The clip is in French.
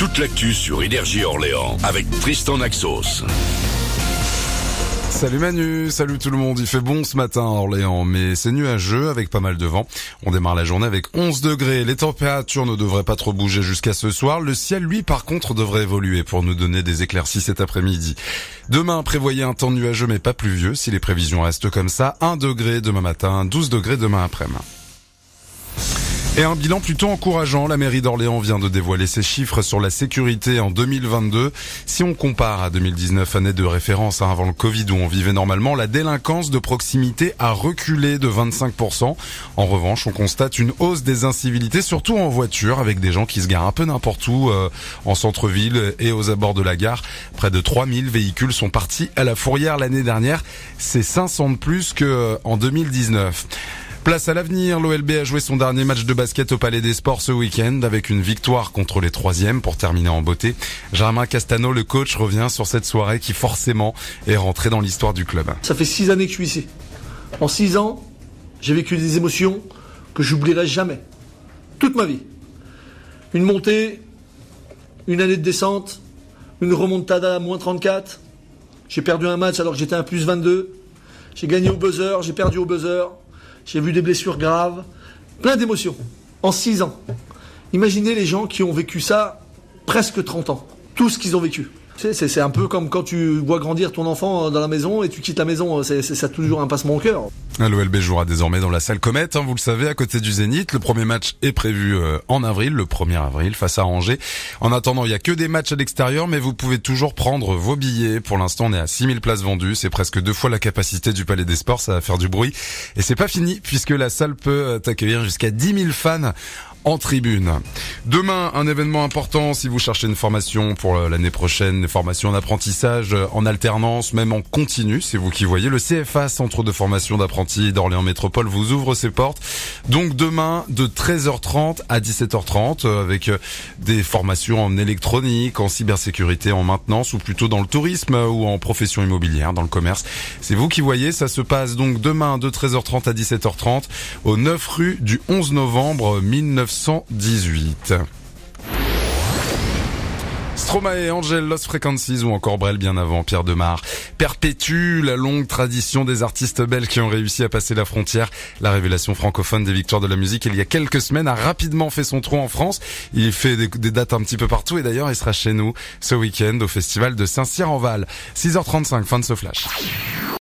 toute l'actu sur Énergie Orléans avec Tristan Naxos. Salut Manu, salut tout le monde. Il fait bon ce matin à Orléans, mais c'est nuageux avec pas mal de vent. On démarre la journée avec 11 degrés. Les températures ne devraient pas trop bouger jusqu'à ce soir. Le ciel, lui, par contre, devrait évoluer pour nous donner des éclaircies cet après-midi. Demain, prévoyez un temps nuageux mais pas pluvieux si les prévisions restent comme ça. 1 degré demain matin, 12 degrés demain après-midi. Et un bilan plutôt encourageant. La mairie d'Orléans vient de dévoiler ses chiffres sur la sécurité en 2022. Si on compare à 2019, année de référence hein, avant le Covid où on vivait normalement, la délinquance de proximité a reculé de 25%. En revanche, on constate une hausse des incivilités, surtout en voiture, avec des gens qui se garent un peu n'importe où, euh, en centre-ville et aux abords de la gare. Près de 3000 véhicules sont partis à la fourrière l'année dernière. C'est 500 de plus qu'en 2019. Place à l'avenir, l'OLB a joué son dernier match de basket au Palais des Sports ce week-end avec une victoire contre les troisièmes pour terminer en beauté. Germain Castano, le coach, revient sur cette soirée qui forcément est rentrée dans l'histoire du club. Ça fait six années que je suis ici. En six ans, j'ai vécu des émotions que j'oublierai jamais. Toute ma vie. Une montée, une année de descente, une remontada à moins 34. J'ai perdu un match alors que j'étais à plus 22. J'ai gagné au buzzer, j'ai perdu au buzzer. J'ai vu des blessures graves, plein d'émotions, en 6 ans. Imaginez les gens qui ont vécu ça presque 30 ans, tout ce qu'ils ont vécu. C'est un peu comme quand tu vois grandir ton enfant dans la maison et tu quittes la maison, c'est ça toujours un passement au cœur. L'OLB jouera désormais dans la salle Comète, hein, vous le savez, à côté du Zénith. Le premier match est prévu euh, en avril, le 1er avril, face à Angers. En attendant, il n'y a que des matchs à l'extérieur, mais vous pouvez toujours prendre vos billets. Pour l'instant, on est à 6000 places vendues. C'est presque deux fois la capacité du Palais des Sports, ça va faire du bruit. Et c'est pas fini, puisque la salle peut euh, accueillir jusqu'à 10 000 fans en tribune. Demain, un événement important si vous cherchez une formation pour l'année prochaine, une formation d'apprentissage en alternance, même en continu, c'est vous qui voyez. Le CFA, Centre de formation d'apprentis d'Orléans Métropole, vous ouvre ses portes. Donc demain, de 13h30 à 17h30, avec euh, des formations en électronique, en cybersécurité, en maintenance, ou plutôt dans le tourisme ou en profession immobilière, dans le commerce. C'est vous qui voyez, ça se passe donc demain de 13h30 à 17h30 au 9 rue du 11 novembre 1900. 1918. Stromae, Angel, Lost Frequencies ou encore Brel bien avant, Pierre Demar, perpétue la longue tradition des artistes belges qui ont réussi à passer la frontière. La révélation francophone des victoires de la musique il y a quelques semaines a rapidement fait son trou en France. Il fait des, des dates un petit peu partout et d'ailleurs il sera chez nous ce week-end au festival de Saint-Cyr-en-Val. 6h35, fin de ce flash.